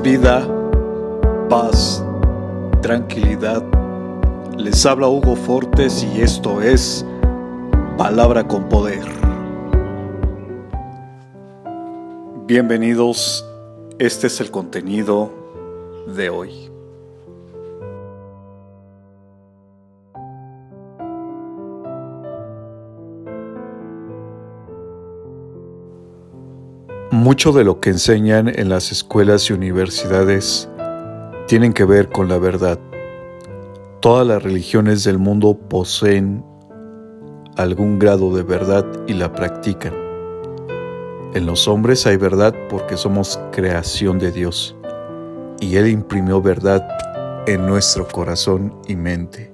vida, paz, tranquilidad. Les habla Hugo Fortes y esto es Palabra con Poder. Bienvenidos, este es el contenido de hoy. Mucho de lo que enseñan en las escuelas y universidades tienen que ver con la verdad. Todas las religiones del mundo poseen algún grado de verdad y la practican. En los hombres hay verdad porque somos creación de Dios y Él imprimió verdad en nuestro corazón y mente.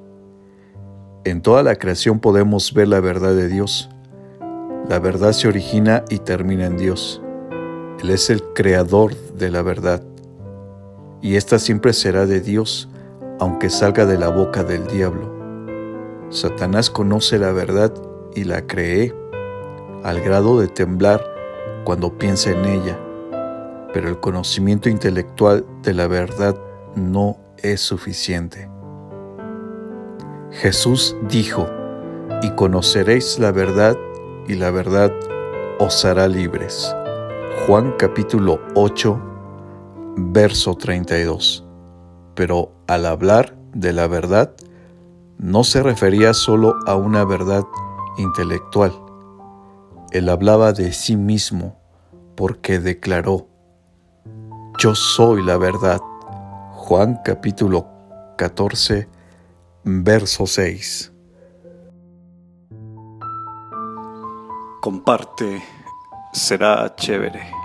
En toda la creación podemos ver la verdad de Dios. La verdad se origina y termina en Dios. Él es el creador de la verdad, y ésta siempre será de Dios, aunque salga de la boca del diablo. Satanás conoce la verdad y la cree, al grado de temblar cuando piensa en ella, pero el conocimiento intelectual de la verdad no es suficiente. Jesús dijo, y conoceréis la verdad, y la verdad os hará libres. Juan capítulo 8, verso 32. Pero al hablar de la verdad, no se refería solo a una verdad intelectual. Él hablaba de sí mismo porque declaró, Yo soy la verdad. Juan capítulo 14, verso 6. Comparte será chévere.